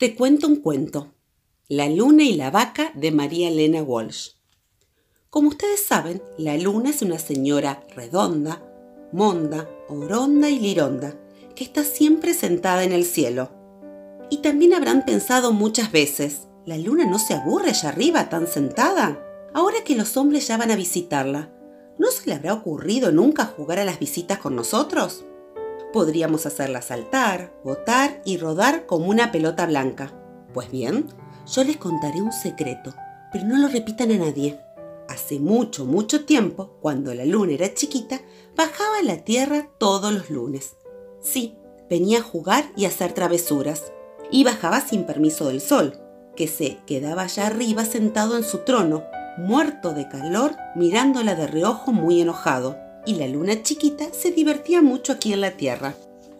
Te cuento un cuento. La luna y la vaca de María Elena Walsh. Como ustedes saben, la luna es una señora redonda, monda, oronda y lironda, que está siempre sentada en el cielo. Y también habrán pensado muchas veces, ¿la luna no se aburre allá arriba tan sentada? Ahora que los hombres ya van a visitarla, ¿no se le habrá ocurrido nunca jugar a las visitas con nosotros? Podríamos hacerla saltar, botar y rodar como una pelota blanca. Pues bien, yo les contaré un secreto, pero no lo repitan a nadie. Hace mucho, mucho tiempo, cuando la luna era chiquita, bajaba a la tierra todos los lunes. Sí, venía a jugar y a hacer travesuras. Y bajaba sin permiso del sol, que se quedaba allá arriba sentado en su trono, muerto de calor, mirándola de reojo muy enojado y la luna chiquita se divertía mucho aquí en la tierra.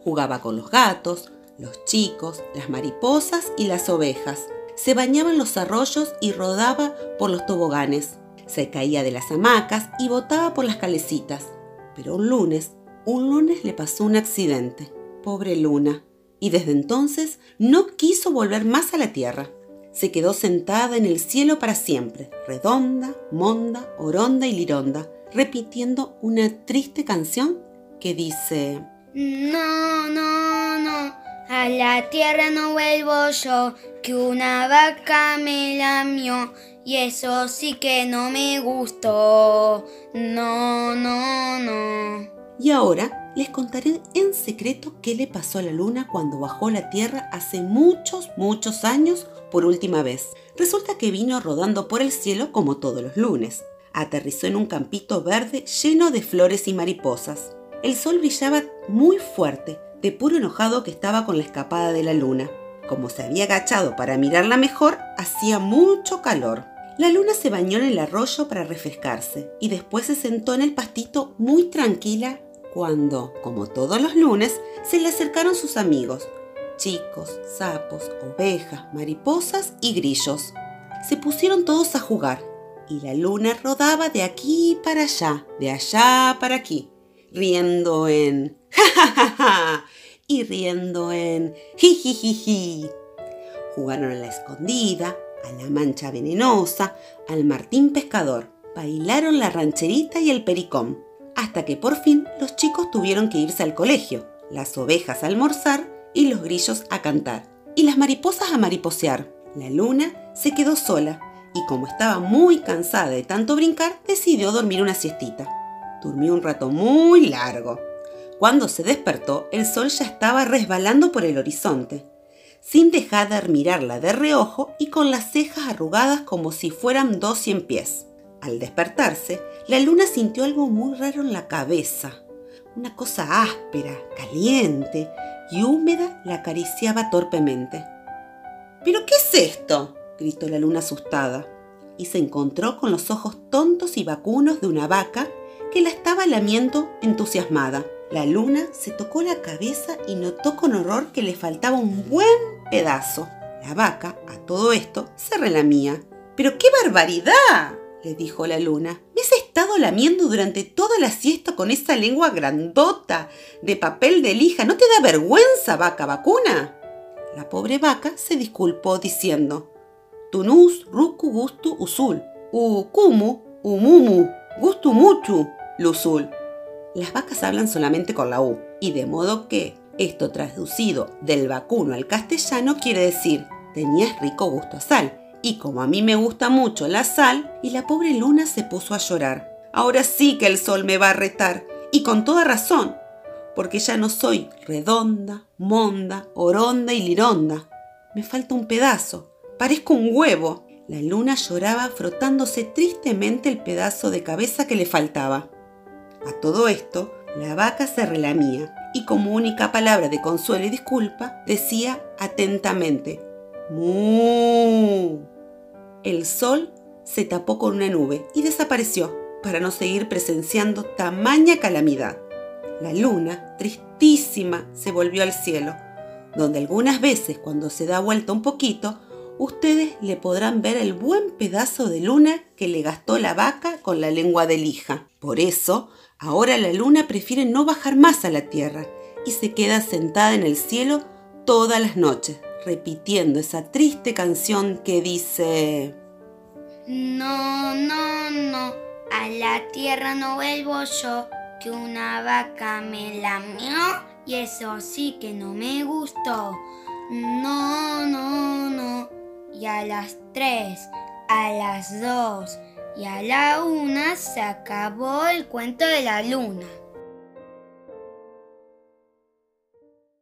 Jugaba con los gatos, los chicos, las mariposas y las ovejas. Se bañaba en los arroyos y rodaba por los toboganes. Se caía de las hamacas y botaba por las calecitas. Pero un lunes, un lunes le pasó un accidente. Pobre luna. Y desde entonces no quiso volver más a la tierra. Se quedó sentada en el cielo para siempre, redonda, monda, oronda y lironda, repitiendo una triste canción que dice, No, no, no, a la tierra no vuelvo yo, que una vaca me lamió y eso sí que no me gustó. No, no, no. Y ahora les contaré en secreto qué le pasó a la luna cuando bajó a la Tierra hace muchos, muchos años por última vez. Resulta que vino rodando por el cielo como todos los lunes aterrizó en un campito verde lleno de flores y mariposas. El sol brillaba muy fuerte, de puro enojado que estaba con la escapada de la luna. Como se había agachado para mirarla mejor, hacía mucho calor. La luna se bañó en el arroyo para refrescarse y después se sentó en el pastito muy tranquila cuando, como todos los lunes, se le acercaron sus amigos, chicos, sapos, ovejas, mariposas y grillos. Se pusieron todos a jugar y la luna rodaba de aquí para allá, de allá para aquí, riendo en ja ja ja ja y riendo en ji. Jugaron a la escondida, a la mancha venenosa, al martín pescador, bailaron la rancherita y el pericón, hasta que por fin los chicos tuvieron que irse al colegio, las ovejas a almorzar y los grillos a cantar, y las mariposas a mariposear. La luna se quedó sola y como estaba muy cansada de tanto brincar, decidió dormir una siestita. Durmió un rato muy largo. Cuando se despertó, el sol ya estaba resbalando por el horizonte, sin dejar de mirarla de reojo y con las cejas arrugadas como si fueran dos cien pies. Al despertarse, la luna sintió algo muy raro en la cabeza. Una cosa áspera, caliente y húmeda la acariciaba torpemente. ¿Pero qué es esto? Gritó la luna asustada, y se encontró con los ojos tontos y vacunos de una vaca que la estaba lamiendo entusiasmada. La luna se tocó la cabeza y notó con horror que le faltaba un buen pedazo. La vaca, a todo esto, se relamía. ¡Pero qué barbaridad! le dijo la luna. ¿Me has estado lamiendo durante toda la siesta con esa lengua grandota de papel de lija? ¿No te da vergüenza, vaca vacuna? La pobre vaca se disculpó diciendo, tunus ruku gustu usul, ukumu umumu gustu muchu lusul. Las vacas hablan solamente con la U, y de modo que esto traducido del vacuno al castellano quiere decir tenías rico gusto a sal. Y como a mí me gusta mucho la sal, y la pobre luna se puso a llorar. Ahora sí que el sol me va a retar, y con toda razón, porque ya no soy redonda, monda, oronda y lironda. Me falta un pedazo, Parezco un huevo. La luna lloraba frotándose tristemente el pedazo de cabeza que le faltaba. A todo esto, la vaca se relamía y como única palabra de consuelo y disculpa, decía atentamente, ¡Mu! El sol se tapó con una nube y desapareció para no seguir presenciando tamaña calamidad. La luna, tristísima, se volvió al cielo, donde algunas veces cuando se da vuelta un poquito, ustedes le podrán ver el buen pedazo de luna que le gastó la vaca con la lengua de lija. Por eso, ahora la luna prefiere no bajar más a la tierra y se queda sentada en el cielo todas las noches, repitiendo esa triste canción que dice... No, no, no, a la tierra no vuelvo yo, que una vaca me lamió y eso sí que no me gustó. No, no, no. Y a las tres, a las dos y a la una se acabó el cuento de la luna.